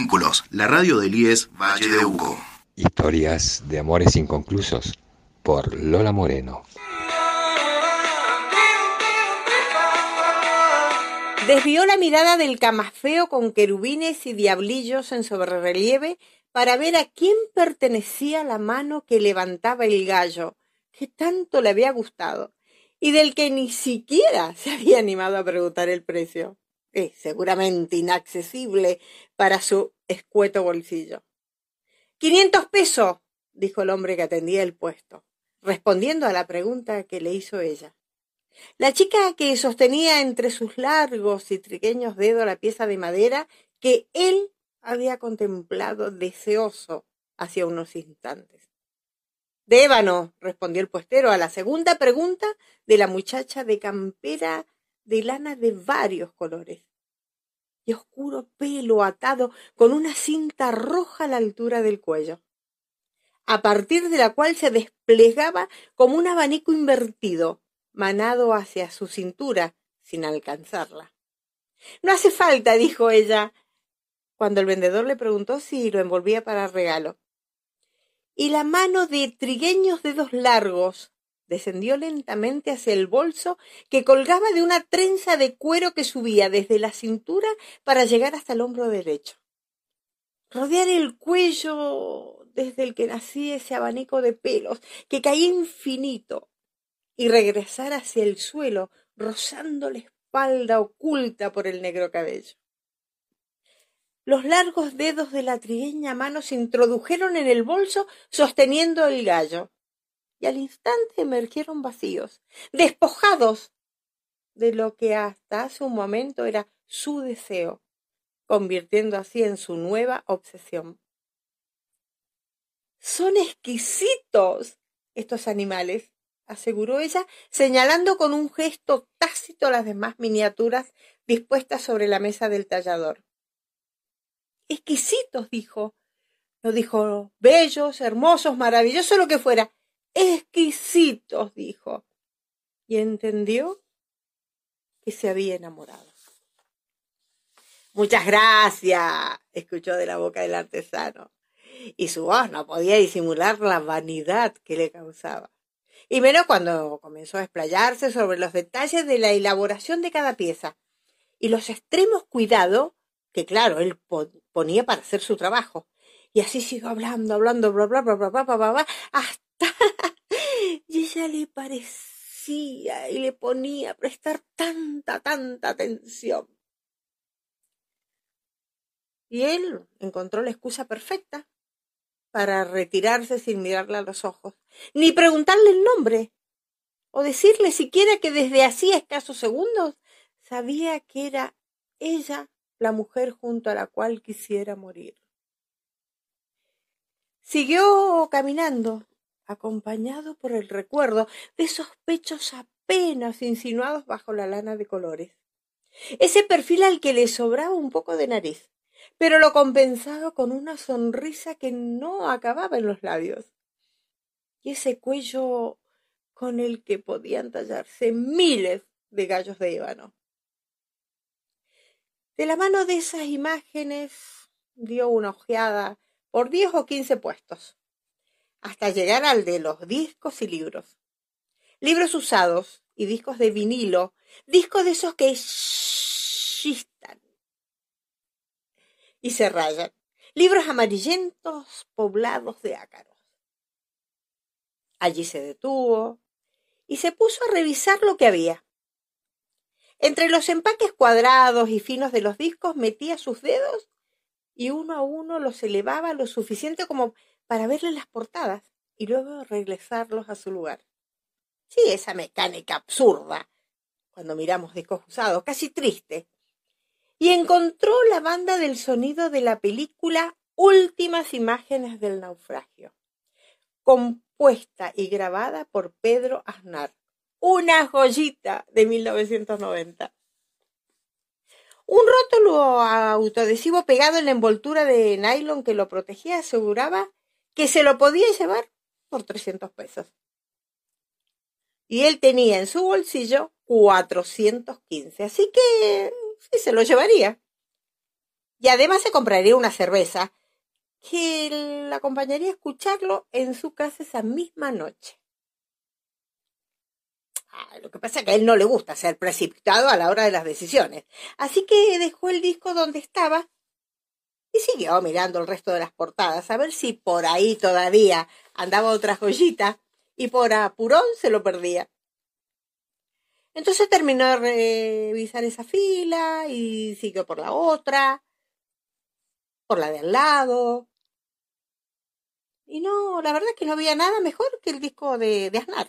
Vínculos, la radio del IES Valle de Uco. Historias de amores inconclusos por Lola Moreno. Desvió la mirada del camafeo con querubines y diablillos en sobrerelieve para ver a quién pertenecía la mano que levantaba el gallo, que tanto le había gustado, y del que ni siquiera se había animado a preguntar el precio. Seguramente inaccesible para su escueto bolsillo. Quinientos pesos, dijo el hombre que atendía el puesto, respondiendo a la pregunta que le hizo ella. La chica que sostenía entre sus largos y triqueños dedos la pieza de madera que él había contemplado deseoso hacía unos instantes. De respondió el puestero a la segunda pregunta de la muchacha de campera de lana de varios colores y oscuro pelo atado con una cinta roja a la altura del cuello, a partir de la cual se desplegaba como un abanico invertido, manado hacia su cintura, sin alcanzarla. No hace falta, dijo ella, cuando el vendedor le preguntó si lo envolvía para regalo. Y la mano de trigueños dedos largos descendió lentamente hacia el bolso que colgaba de una trenza de cuero que subía desde la cintura para llegar hasta el hombro derecho. Rodear el cuello desde el que nacía ese abanico de pelos que caía infinito y regresar hacia el suelo rozando la espalda oculta por el negro cabello. Los largos dedos de la trigueña mano se introdujeron en el bolso sosteniendo el gallo, y al instante emergieron vacíos, despojados de lo que hasta hace un momento era su deseo, convirtiendo así en su nueva obsesión. Son exquisitos estos animales, aseguró ella, señalando con un gesto tácito las demás miniaturas dispuestas sobre la mesa del tallador. Exquisitos, dijo. No dijo bellos, hermosos, maravillosos, lo que fuera exquisitos, dijo, y entendió que se había enamorado. Muchas gracias, escuchó de la boca del artesano, y su voz no podía disimular la vanidad que le causaba, y menos cuando comenzó a explayarse sobre los detalles de la elaboración de cada pieza y los extremos cuidado que, claro, él ponía para hacer su trabajo. Y así siguió hablando, hablando, bla, bla, bla, bla, bla, bla, bla, hasta y ella le parecía y le ponía a prestar tanta, tanta atención. Y él encontró la excusa perfecta para retirarse sin mirarle a los ojos, ni preguntarle el nombre, o decirle siquiera que desde hacía escasos segundos sabía que era ella la mujer junto a la cual quisiera morir. Siguió caminando, acompañado por el recuerdo de esos pechos apenas insinuados bajo la lana de colores. Ese perfil al que le sobraba un poco de nariz, pero lo compensaba con una sonrisa que no acababa en los labios. Y ese cuello con el que podían tallarse miles de gallos de ébano. De la mano de esas imágenes dio una ojeada por diez o quince puestos, hasta llegar al de los discos y libros. Libros usados y discos de vinilo, discos de esos que chistan y se rayan, libros amarillentos poblados de ácaros. Allí se detuvo y se puso a revisar lo que había. Entre los empaques cuadrados y finos de los discos metía sus dedos y uno a uno los elevaba lo suficiente como para verle las portadas y luego regresarlos a su lugar. Sí, esa mecánica absurda cuando miramos discos usados, casi triste. Y encontró la banda del sonido de la película Últimas imágenes del naufragio, compuesta y grabada por Pedro Aznar una joyita de 1990. Un rótulo autoadhesivo pegado en la envoltura de nylon que lo protegía aseguraba que se lo podía llevar por 300 pesos. Y él tenía en su bolsillo 415, así que sí se lo llevaría. Y además se compraría una cerveza que la acompañaría a escucharlo en su casa esa misma noche. Ah, lo que pasa es que a él no le gusta ser precipitado a la hora de las decisiones. Así que dejó el disco donde estaba y siguió mirando el resto de las portadas a ver si por ahí todavía andaba otra joyita y por apurón se lo perdía. Entonces terminó de revisar esa fila y siguió por la otra, por la de al lado. Y no, la verdad es que no había nada mejor que el disco de, de Aznar.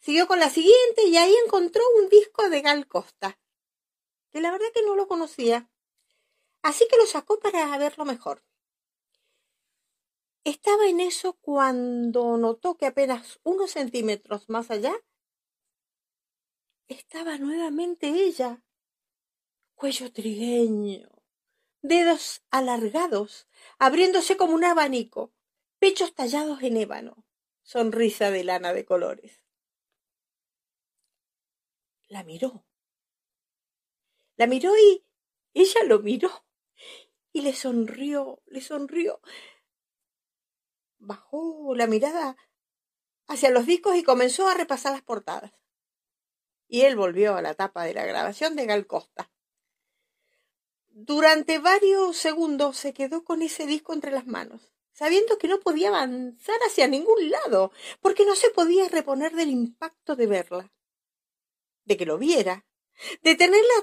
Siguió con la siguiente y ahí encontró un disco de Gal Costa, que la verdad que no lo conocía. Así que lo sacó para verlo mejor. Estaba en eso cuando notó que apenas unos centímetros más allá estaba nuevamente ella. Cuello trigueño, dedos alargados, abriéndose como un abanico, pechos tallados en ébano, sonrisa de lana de colores. La miró. La miró y ella lo miró y le sonrió, le sonrió. Bajó la mirada hacia los discos y comenzó a repasar las portadas. Y él volvió a la tapa de la grabación de Gal Costa. Durante varios segundos se quedó con ese disco entre las manos, sabiendo que no podía avanzar hacia ningún lado, porque no se podía reponer del impacto de verla, de que lo viera, de tenerla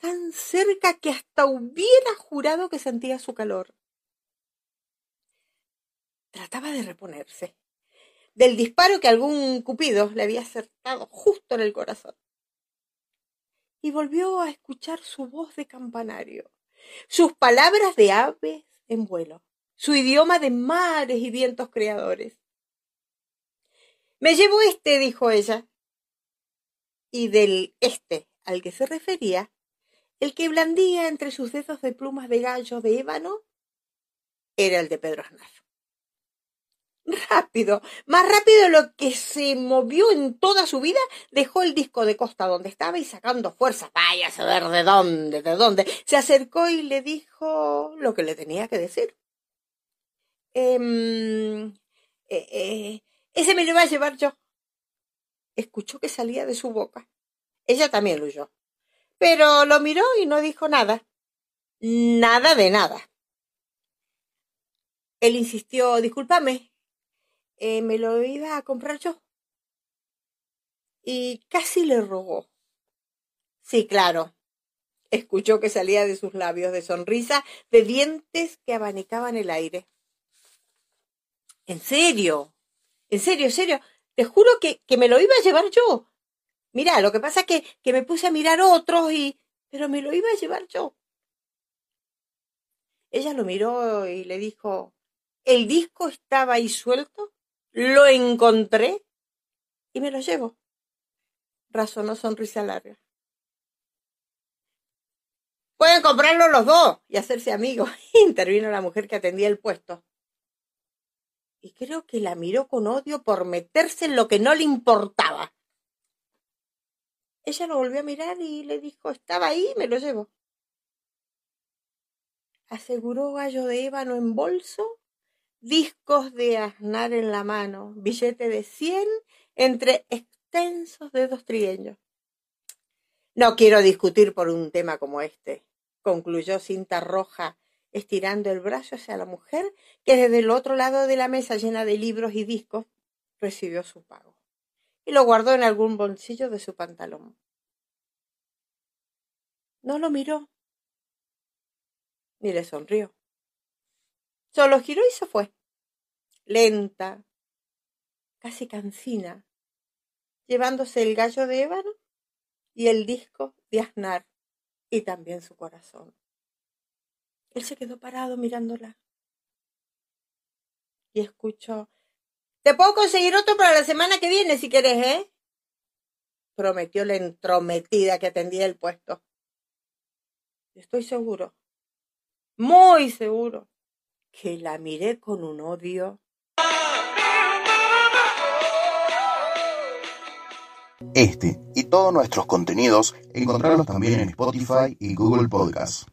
tan cerca que hasta hubiera jurado que sentía su calor. Trataba de reponerse del disparo que algún cupido le había acertado justo en el corazón. Y volvió a escuchar su voz de campanario, sus palabras de aves en vuelo, su idioma de mares y vientos creadores. Me llevo este, dijo ella. Y del este al que se refería el que blandía entre sus dedos de plumas de gallo de ébano era el de Pedro Aznar. Rápido, más rápido de lo que se movió en toda su vida, dejó el disco de costa donde estaba y sacando fuerza, vaya a saber de dónde, de dónde, se acercó y le dijo lo que le tenía que decir. Em, eh, eh, ese me lo iba a llevar yo. Escuchó que salía de su boca. Ella también lo oyó pero lo miró y no dijo nada. Nada de nada. Él insistió, discúlpame, eh, me lo iba a comprar yo. Y casi le rogó. Sí, claro. Escuchó que salía de sus labios de sonrisa, de dientes que abanicaban el aire. ¿En serio? ¿En serio, en serio? Te juro que, que me lo iba a llevar yo. Mira, lo que pasa es que, que me puse a mirar otros y... pero me lo iba a llevar yo. Ella lo miró y le dijo, el disco estaba ahí suelto, lo encontré y me lo llevo. Razonó sonrisa larga. Pueden comprarlo los dos y hacerse amigos. Intervino la mujer que atendía el puesto. Y creo que la miró con odio por meterse en lo que no le importaba. Ella lo volvió a mirar y le dijo, estaba ahí, me lo llevo. Aseguró gallo de ébano en bolso, discos de asnar en la mano, billete de cien entre extensos dedos trigueños. No quiero discutir por un tema como este, concluyó cinta roja, estirando el brazo hacia la mujer que desde el otro lado de la mesa llena de libros y discos recibió su pago y lo guardó en algún bolsillo de su pantalón. No lo miró, ni le sonrió. Solo giró y se fue, lenta, casi cansina, llevándose el gallo de ébano y el disco de Aznar y también su corazón. Él se quedó parado mirándola y escuchó te puedo conseguir otro para la semana que viene si quieres, ¿eh? Prometió la entrometida que atendía el puesto. Estoy seguro, muy seguro, que la miré con un odio. Este y todos nuestros contenidos encontrarlos también en Spotify y Google Podcasts.